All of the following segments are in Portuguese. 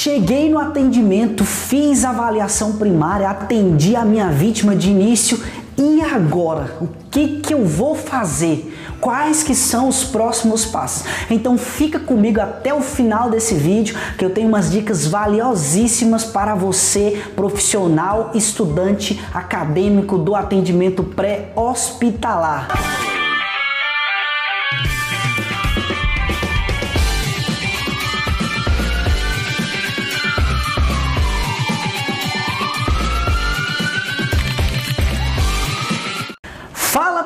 Cheguei no atendimento, fiz avaliação primária, atendi a minha vítima de início e agora? O que, que eu vou fazer? Quais que são os próximos passos? Então fica comigo até o final desse vídeo que eu tenho umas dicas valiosíssimas para você, profissional, estudante, acadêmico do atendimento pré-hospitalar.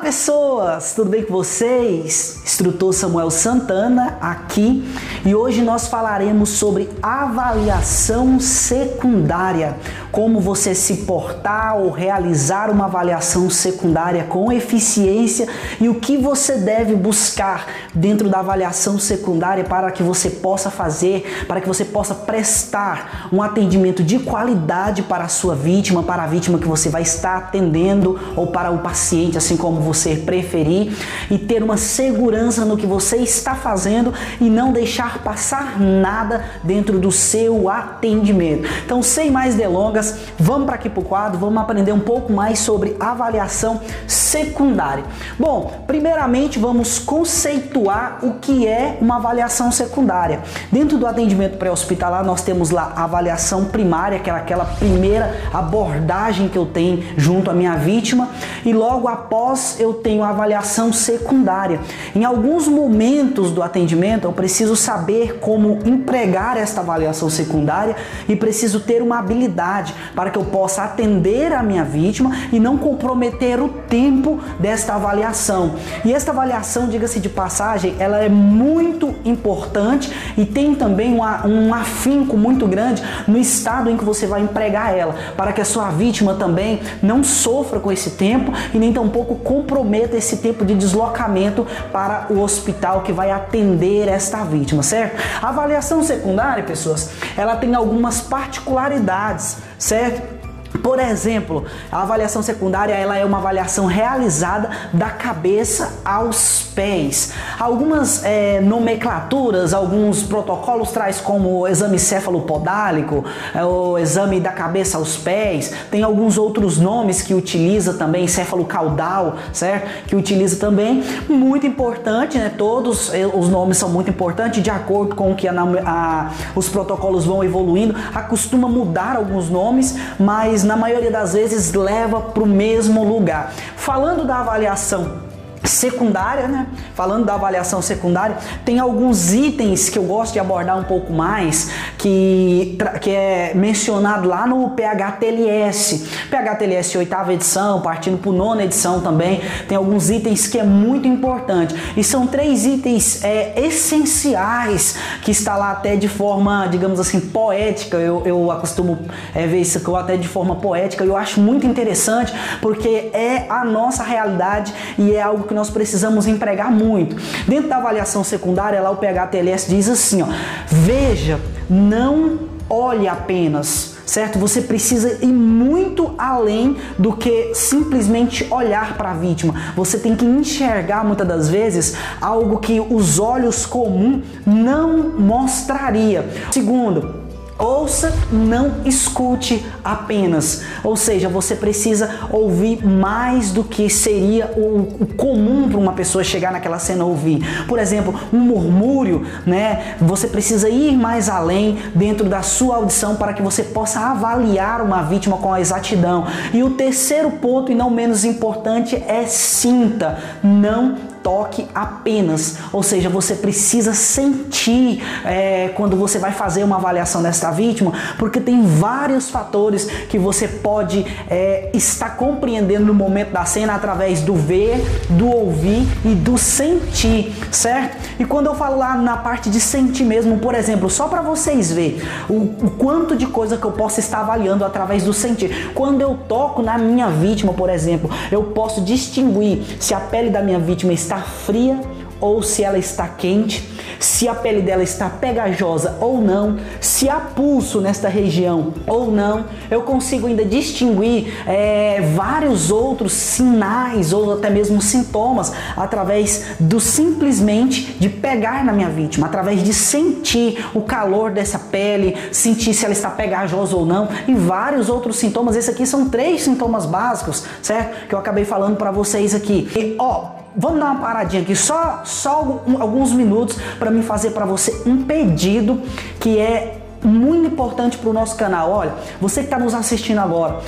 Pessoas, tudo bem com vocês? Instrutor Samuel Santana aqui e hoje nós falaremos sobre avaliação secundária, como você se portar ou realizar uma avaliação secundária com eficiência e o que você deve buscar dentro da avaliação secundária para que você possa fazer, para que você possa prestar um atendimento de qualidade para a sua vítima, para a vítima que você vai estar atendendo ou para o paciente, assim como você preferir e ter uma segurança no que você está fazendo e não deixar passar nada dentro do seu atendimento. Então, sem mais delongas, vamos para aqui para o quadro, vamos aprender um pouco mais sobre avaliação secundária. Bom, primeiramente vamos conceituar o que é uma avaliação secundária. Dentro do atendimento pré-hospitalar, nós temos lá a avaliação primária, que é aquela primeira abordagem que eu tenho junto à minha vítima, e logo após eu tenho a avaliação secundária. Em alguns momentos do atendimento, eu preciso saber como empregar esta avaliação secundária e preciso ter uma habilidade para que eu possa atender a minha vítima e não comprometer o tempo desta avaliação. E esta avaliação, diga-se de passagem, ela é muito importante e tem também uma, um afinco muito grande no estado em que você vai empregar ela, para que a sua vítima também não sofra com esse tempo e nem tampouco comprometa comprometa esse tempo de deslocamento para o hospital que vai atender esta vítima, certo? A avaliação secundária, pessoas, ela tem algumas particularidades, certo? Por exemplo, a avaliação secundária ela é uma avaliação realizada da cabeça aos pés. Algumas é, nomenclaturas, alguns protocolos traz como o exame cefalopodálico, é, o exame da cabeça aos pés. Tem alguns outros nomes que utiliza também, cefalocaudal, certo? Que utiliza também. Muito importante, né? Todos é, os nomes são muito importantes de acordo com que a, a, os protocolos vão evoluindo. Acostuma mudar alguns nomes, mas na maioria das vezes leva para o mesmo lugar. Falando da avaliação secundária, né? Falando da avaliação secundária, tem alguns itens que eu gosto de abordar um pouco mais, que, que é mencionado lá no PHTLS. PHTLS oitava edição, partindo para nona edição também, tem alguns itens que é muito importante. E são três itens é, essenciais que está lá até de forma, digamos assim, poética. Eu, eu acostumo é, ver isso até de forma poética. Eu acho muito interessante porque é a nossa realidade e é algo que que nós precisamos empregar muito. Dentro da avaliação secundária, lá o PHTLS diz assim, ó, veja, não olhe apenas certo? Você precisa ir muito além do que simplesmente olhar para a vítima. Você tem que enxergar muitas das vezes algo que os olhos comuns não mostraria. Segundo, Ouça, não escute apenas. Ou seja, você precisa ouvir mais do que seria o, o comum para uma pessoa chegar naquela cena ouvir. Por exemplo, um murmúrio, né? Você precisa ir mais além dentro da sua audição para que você possa avaliar uma vítima com exatidão. E o terceiro ponto, e não menos importante, é sinta. Não toque apenas, ou seja, você precisa sentir é, quando você vai fazer uma avaliação desta vítima, porque tem vários fatores que você pode é, estar compreendendo no momento da cena através do ver, do ouvir e do sentir, certo? E quando eu falo lá na parte de sentir mesmo, por exemplo, só para vocês verem o, o quanto de coisa que eu posso estar avaliando através do sentir. Quando eu toco na minha vítima, por exemplo, eu posso distinguir se a pele da minha vítima está está fria ou se ela está quente, se a pele dela está pegajosa ou não, se há pulso nesta região ou não. Eu consigo ainda distinguir é, vários outros sinais ou até mesmo sintomas através do simplesmente de pegar na minha vítima, através de sentir o calor dessa pele, sentir se ela está pegajosa ou não e vários outros sintomas. Esses aqui são três sintomas básicos, certo? Que eu acabei falando para vocês aqui. E ó, Vamos dar uma paradinha aqui, só, só alguns minutos para me fazer para você um pedido que é muito importante para o nosso canal. Olha, você que está nos assistindo agora,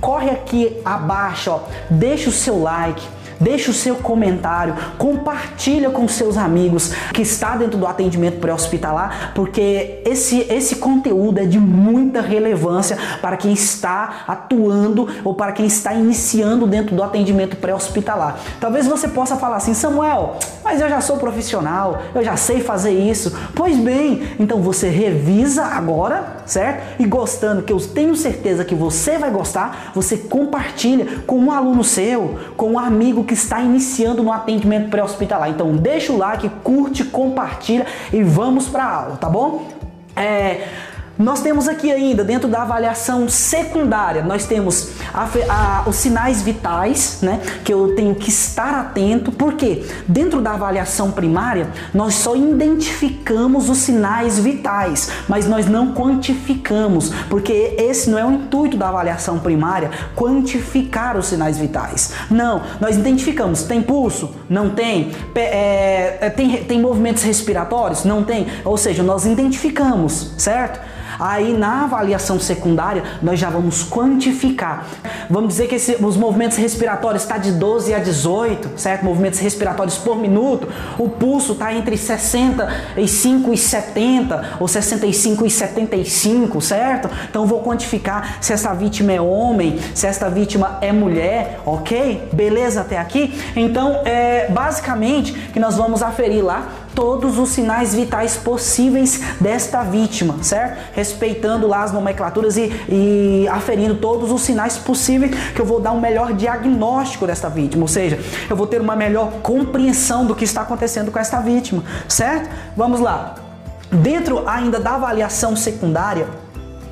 corre aqui abaixo, ó, deixa o seu like Deixe o seu comentário, compartilha com seus amigos que está dentro do atendimento pré-hospitalar, porque esse, esse conteúdo é de muita relevância para quem está atuando ou para quem está iniciando dentro do atendimento pré-hospitalar. Talvez você possa falar assim, Samuel, mas eu já sou profissional, eu já sei fazer isso. Pois bem, então você revisa agora, certo? E gostando, que eu tenho certeza que você vai gostar, você compartilha com um aluno seu, com um amigo que que está iniciando no atendimento pré-hospitalar. Então deixa o like, curte, compartilha e vamos para a aula, tá bom? É, nós temos aqui ainda, dentro da avaliação secundária, nós temos a, a, os sinais vitais, né? Que eu tenho que estar atento, porque dentro da avaliação primária, nós só identificamos os sinais vitais, mas nós não quantificamos, porque esse não é o intuito da avaliação primária, quantificar os sinais vitais. Não, nós identificamos, tem pulso? Não tem. É, é, tem, tem movimentos respiratórios? Não tem. Ou seja, nós identificamos, certo? Aí na avaliação secundária nós já vamos quantificar. Vamos dizer que esse, os movimentos respiratórios está de 12 a 18, certo? Movimentos respiratórios por minuto. O pulso está entre 65 e 70 ou 65 e 75, certo? Então vou quantificar se essa vítima é homem, se esta vítima é mulher, ok? Beleza até aqui? Então é basicamente que nós vamos aferir lá todos os sinais vitais possíveis desta vítima, certo? Respeitando lá as nomenclaturas e, e aferindo todos os sinais possíveis que eu vou dar um melhor diagnóstico desta vítima, ou seja, eu vou ter uma melhor compreensão do que está acontecendo com esta vítima, certo? Vamos lá. Dentro ainda da avaliação secundária,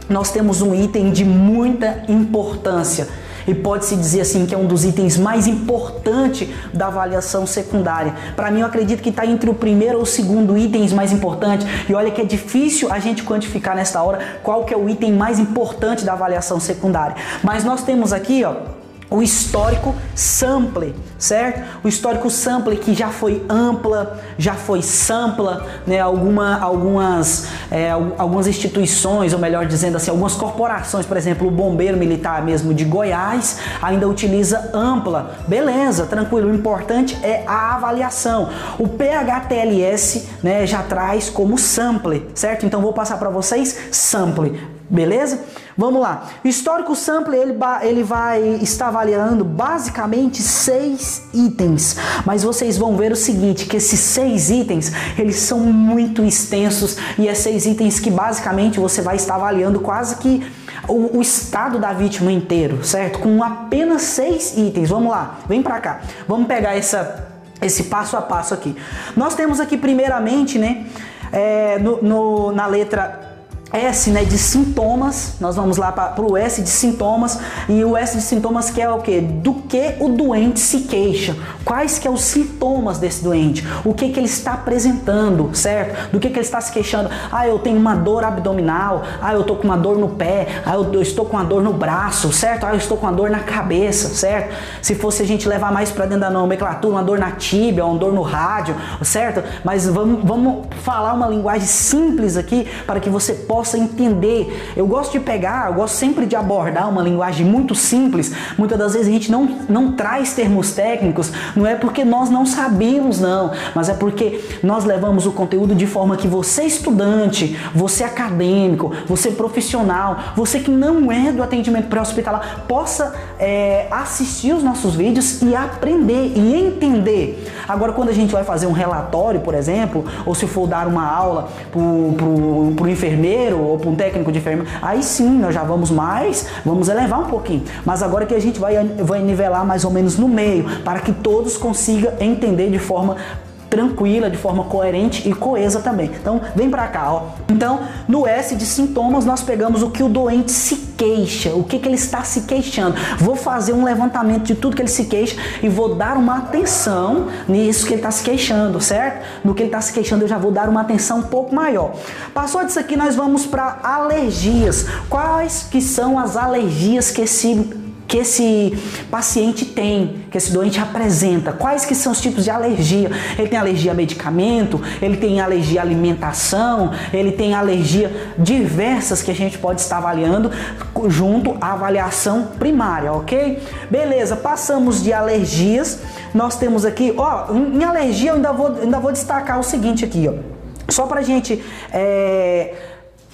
nós temos um item de muita importância e pode-se dizer assim que é um dos itens mais importantes da avaliação secundária. Para mim, eu acredito que está entre o primeiro ou o segundo itens mais importantes. E olha que é difícil a gente quantificar nesta hora qual que é o item mais importante da avaliação secundária. Mas nós temos aqui, ó, o histórico sample, certo? O histórico sample que já foi ampla, já foi sampla, né? Alguma, algumas, é, algumas instituições, ou melhor dizendo assim, algumas corporações, por exemplo, o Bombeiro Militar mesmo de Goiás, ainda utiliza ampla. Beleza, tranquilo. O importante é a avaliação. O PHTLS né, já traz como sample, certo? Então vou passar para vocês sample, beleza? Vamos lá. O histórico sample ele, ele vai estar avaliando basicamente seis itens, mas vocês vão ver o seguinte, que esses seis itens eles são muito extensos e é seis itens que basicamente você vai estar avaliando quase que o, o estado da vítima inteiro, certo? Com apenas seis itens. Vamos lá, vem para cá. Vamos pegar essa, esse passo a passo aqui. Nós temos aqui primeiramente, né, é, no, no, na letra S né, de sintomas, nós vamos lá para o S de sintomas e o S de sintomas que é o que? Do que o doente se queixa, quais que é os sintomas desse doente, o que que ele está apresentando, certo? Do que que ele está se queixando, ah eu tenho uma dor abdominal, ah eu estou com uma dor no pé, ah eu, eu estou com uma dor no braço, certo? Ah eu estou com uma dor na cabeça, certo? Se fosse a gente levar mais para dentro da nomenclatura, uma dor na tíbia, uma dor no rádio, certo? Mas vamos, vamos falar uma linguagem simples aqui para que você possa possa entender. Eu gosto de pegar, eu gosto sempre de abordar uma linguagem muito simples. Muitas das vezes a gente não, não traz termos técnicos, não é porque nós não sabemos, não, mas é porque nós levamos o conteúdo de forma que você, estudante, você acadêmico, você profissional, você que não é do atendimento pré-hospitalar, possa é, assistir os nossos vídeos e aprender e entender. Agora, quando a gente vai fazer um relatório, por exemplo, ou se for dar uma aula para o enfermeiro, ou para um técnico de enfermeiro, aí sim nós já vamos mais, vamos elevar um pouquinho. Mas agora que a gente vai, vai nivelar mais ou menos no meio, para que todos consigam entender de forma tranquila, de forma coerente e coesa também. Então, vem para cá, ó. Então, no S de sintomas, nós pegamos o que o doente se queixa, o que, que ele está se queixando. Vou fazer um levantamento de tudo que ele se queixa e vou dar uma atenção nisso que ele está se queixando, certo? No que ele está se queixando, eu já vou dar uma atenção um pouco maior. Passou disso aqui, nós vamos para alergias. Quais que são as alergias que esse que esse paciente tem, que esse doente apresenta, quais que são os tipos de alergia. Ele tem alergia a medicamento, ele tem alergia à alimentação, ele tem alergia diversas que a gente pode estar avaliando junto à avaliação primária, ok? Beleza, passamos de alergias, nós temos aqui, ó, em alergia eu ainda vou, ainda vou destacar o seguinte aqui, ó. Só pra gente é,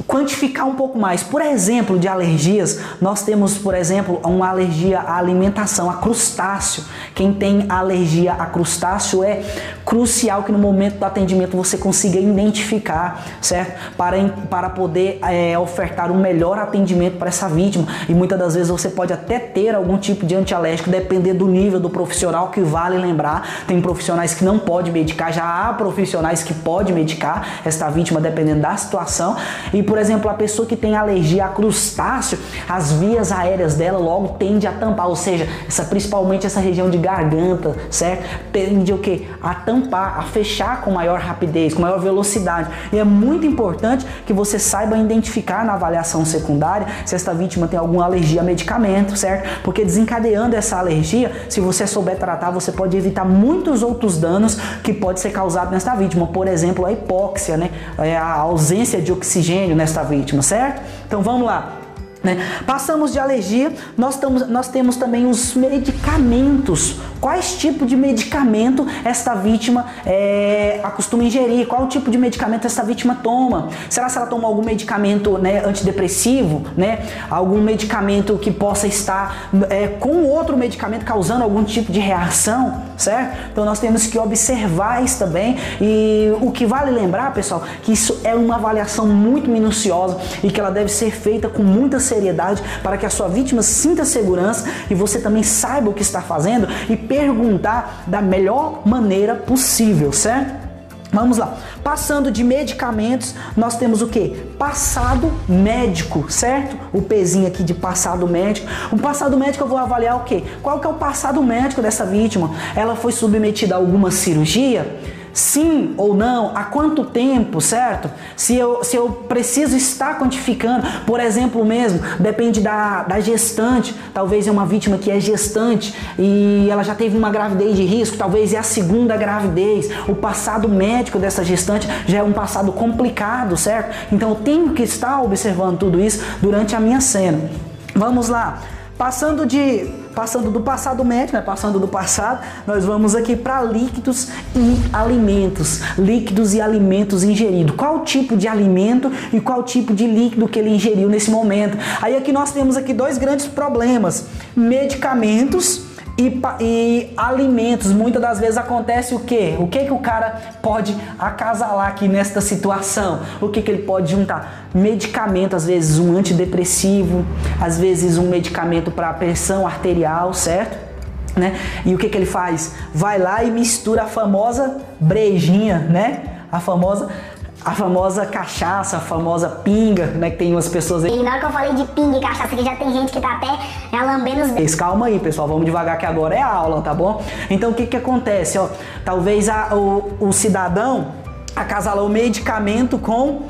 quantificar um pouco mais. Por exemplo, de alergias, nós temos, por exemplo, uma alergia à alimentação, a crustáceo. Quem tem alergia a crustáceo é crucial que no momento do atendimento você consiga identificar, certo? Para, para poder é, ofertar um melhor atendimento para essa vítima. E muitas das vezes você pode até ter algum tipo de antialérgico, depender do nível do profissional, que vale lembrar. Tem profissionais que não pode medicar, já há profissionais que pode medicar esta vítima dependendo da situação. E por exemplo, a pessoa que tem alergia a crustáceo, as vias aéreas dela logo tende a tampar, ou seja, essa, principalmente essa região de garganta, certo? Tende o que? A tampar, a fechar com maior rapidez, com maior velocidade. E é muito importante que você saiba identificar na avaliação secundária se esta vítima tem alguma alergia a medicamento, certo? Porque desencadeando essa alergia, se você souber tratar, você pode evitar muitos outros danos que pode ser causado nesta vítima. Por exemplo, a hipóxia, né? É a ausência de oxigênio, nesta vítima, certo? Então vamos lá. Né? Passamos de alergia, nós, tamos, nós temos também os medicamentos. Quais tipo de medicamento esta vítima é, acostuma ingerir? Qual tipo de medicamento esta vítima toma? Será que ela toma algum medicamento né, antidepressivo? Né? Algum medicamento que possa estar é, com outro medicamento causando algum tipo de reação? Certo? Então nós temos que observar isso também. E o que vale lembrar, pessoal, que isso é uma avaliação muito minuciosa e que ela deve ser feita com muita seriedade seriedade para que a sua vítima sinta segurança e você também saiba o que está fazendo e perguntar da melhor maneira possível, certo? Vamos lá. Passando de medicamentos, nós temos o que? Passado médico, certo? O pezinho aqui de passado médico. O passado médico eu vou avaliar o que? Qual que é o passado médico dessa vítima? Ela foi submetida a alguma cirurgia? Sim ou não, há quanto tempo, certo? Se eu, se eu preciso estar quantificando, por exemplo mesmo, depende da, da gestante, talvez é uma vítima que é gestante e ela já teve uma gravidez de risco, talvez é a segunda gravidez, o passado médico dessa gestante já é um passado complicado, certo? Então eu tenho que estar observando tudo isso durante a minha cena. Vamos lá, passando de passando do passado médico, né? passando do passado, nós vamos aqui para líquidos e alimentos, líquidos e alimentos ingeridos. Qual tipo de alimento e qual tipo de líquido que ele ingeriu nesse momento? Aí aqui nós temos aqui dois grandes problemas: medicamentos e, e, alimentos. Muitas das vezes acontece o que? O que que o cara pode acasalar aqui nesta situação? O que que ele pode juntar? Medicamento, às vezes um antidepressivo, às vezes um medicamento para pressão arterial, certo? Né? E o que que ele faz? Vai lá e mistura a famosa brejinha, né? A famosa a famosa cachaça, a famosa pinga, né? Que tem umas pessoas aí. E na hora que eu falei de pinga e cachaça, que já tem gente que tá até já lambendo os dedos. Calma aí, pessoal, vamos devagar que agora é aula, tá bom? Então o que que acontece, ó? Talvez a, o, o cidadão acasalou medicamento com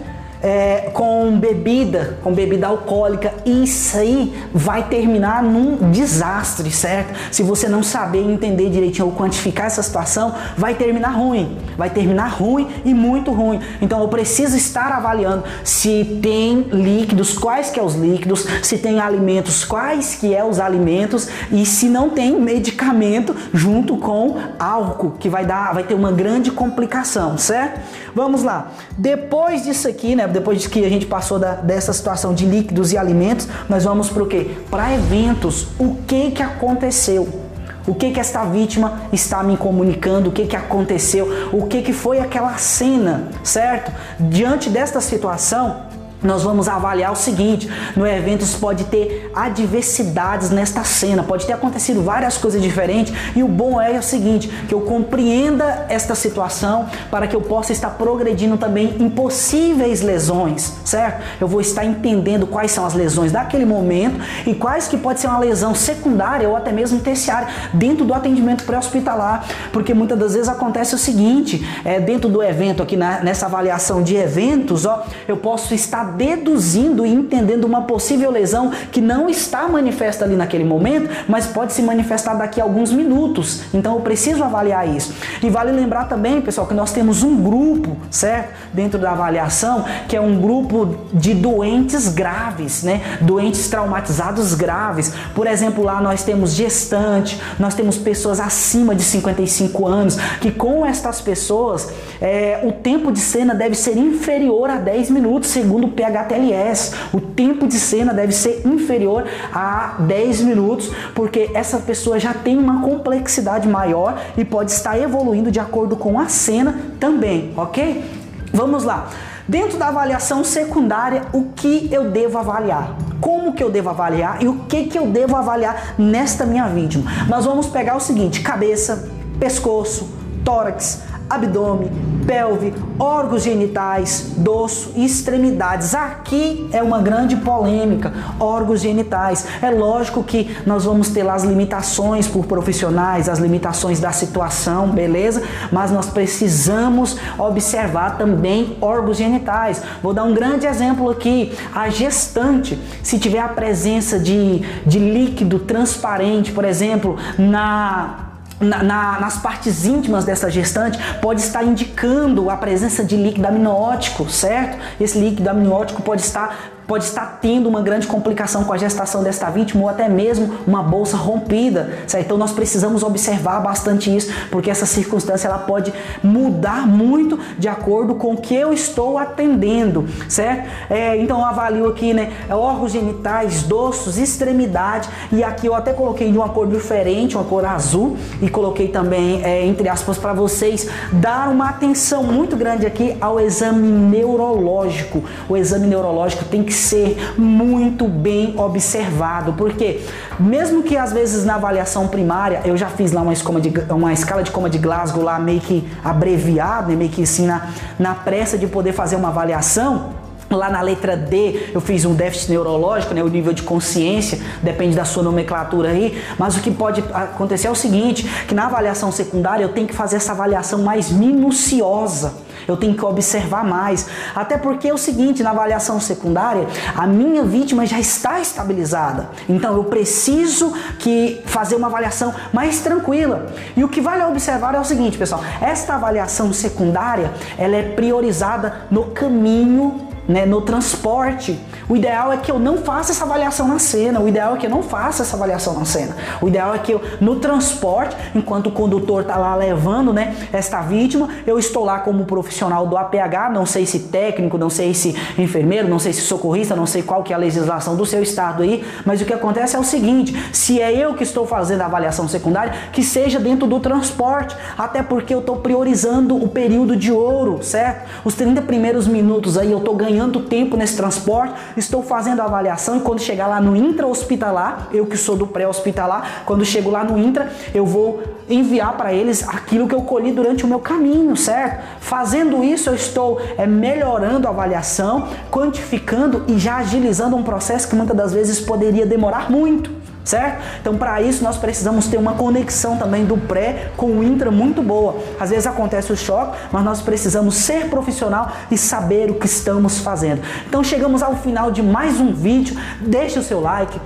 é, com bebida, com bebida alcoólica, isso aí vai terminar num desastre, certo? Se você não saber entender direitinho ou quantificar essa situação, vai terminar ruim, vai terminar ruim e muito ruim. Então eu preciso estar avaliando se tem líquidos, quais que é os líquidos, se tem alimentos, quais que é os alimentos e se não tem medicamento junto com álcool, que vai dar, vai ter uma grande complicação, certo? Vamos lá. Depois disso aqui, né? Depois que a gente passou da, dessa situação de líquidos e alimentos, nós vamos para o quê? Para eventos. O que que aconteceu? O que que esta vítima está me comunicando? O que que aconteceu? O que que foi aquela cena, certo? Diante desta situação, nós vamos avaliar o seguinte: no evento pode ter adversidades nesta cena, pode ter acontecido várias coisas diferentes, e o bom é o seguinte: que eu compreenda esta situação para que eu possa estar progredindo também em possíveis lesões, certo? Eu vou estar entendendo quais são as lesões daquele momento e quais que pode ser uma lesão secundária ou até mesmo terciária dentro do atendimento pré-hospitalar, porque muitas das vezes acontece o seguinte: é, dentro do evento aqui na, nessa avaliação de eventos, ó, eu posso estar deduzindo e entendendo uma possível lesão que não está manifesta ali naquele momento, mas pode se manifestar daqui a alguns minutos. Então eu preciso avaliar isso. E vale lembrar também, pessoal, que nós temos um grupo, certo? Dentro da avaliação, que é um grupo de doentes graves, né? Doentes traumatizados graves. Por exemplo, lá nós temos gestante, nós temos pessoas acima de 55 anos, que com estas pessoas é, o tempo de cena deve ser inferior a 10 minutos, segundo PHTLS. O tempo de cena deve ser inferior a 10 minutos, porque essa pessoa já tem uma complexidade maior e pode estar evoluindo de acordo com a cena também, ok? Vamos lá. Dentro da avaliação secundária, o que eu devo avaliar? Como que eu devo avaliar e o que que eu devo avaliar nesta minha vítima? Nós vamos pegar o seguinte: cabeça, pescoço, tórax, abdômen, pelve, órgãos genitais, dorso e extremidades. Aqui é uma grande polêmica, órgãos genitais. É lógico que nós vamos ter lá as limitações por profissionais, as limitações da situação, beleza? Mas nós precisamos observar também órgãos genitais. Vou dar um grande exemplo aqui. A gestante, se tiver a presença de, de líquido transparente, por exemplo, na na, na, nas partes íntimas dessa gestante pode estar indicando a presença de líquido amniótico, certo? Esse líquido amniótico pode estar pode estar tendo uma grande complicação com a gestação desta vítima ou até mesmo uma bolsa rompida, certo? Então nós precisamos observar bastante isso, porque essa circunstância ela pode mudar muito de acordo com o que eu estou atendendo, certo? É, então eu avalio aqui, né, órgãos genitais, dorsos, extremidade e aqui eu até coloquei de uma cor diferente, uma cor azul e coloquei também é, entre aspas para vocês dar uma atenção muito grande aqui ao exame neurológico. O exame neurológico tem que ser muito bem observado, porque mesmo que às vezes na avaliação primária, eu já fiz lá uma, de, uma escala de coma de Glasgow lá meio que abreviada, meio que assim na, na pressa de poder fazer uma avaliação, Lá na letra D eu fiz um déficit neurológico, né, o nível de consciência, depende da sua nomenclatura aí, mas o que pode acontecer é o seguinte, que na avaliação secundária eu tenho que fazer essa avaliação mais minuciosa eu tenho que observar mais. Até porque é o seguinte, na avaliação secundária, a minha vítima já está estabilizada. Então eu preciso que fazer uma avaliação mais tranquila. E o que vale observar é o seguinte, pessoal, esta avaliação secundária, ela é priorizada no caminho né, no transporte. O ideal é que eu não faça essa avaliação na cena. O ideal é que eu não faça essa avaliação na cena. O ideal é que eu, no transporte, enquanto o condutor está lá levando né, esta vítima, eu estou lá como profissional do APH, não sei se técnico, não sei se enfermeiro, não sei se socorrista, não sei qual que é a legislação do seu estado aí, mas o que acontece é o seguinte, se é eu que estou fazendo a avaliação secundária, que seja dentro do transporte, até porque eu estou priorizando o período de ouro, certo? Os 30 primeiros minutos aí eu estou ganhando ganhando tempo nesse transporte, estou fazendo a avaliação e quando chegar lá no intra-hospitalar, eu que sou do pré-hospitalar, quando chego lá no intra, eu vou enviar para eles aquilo que eu colhi durante o meu caminho, certo? Fazendo isso, eu estou é, melhorando a avaliação, quantificando e já agilizando um processo que muitas das vezes poderia demorar muito certo? Então, para isso, nós precisamos ter uma conexão também do pré com o intra muito boa. Às vezes acontece o choque, mas nós precisamos ser profissional e saber o que estamos fazendo. Então, chegamos ao final de mais um vídeo. Deixe o seu like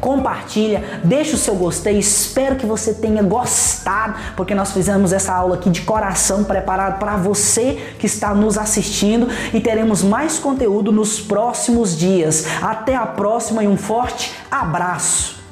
compartilha, deixa o seu gostei, espero que você tenha gostado, porque nós fizemos essa aula aqui de coração preparado para você que está nos assistindo e teremos mais conteúdo nos próximos dias. Até a próxima e um forte abraço.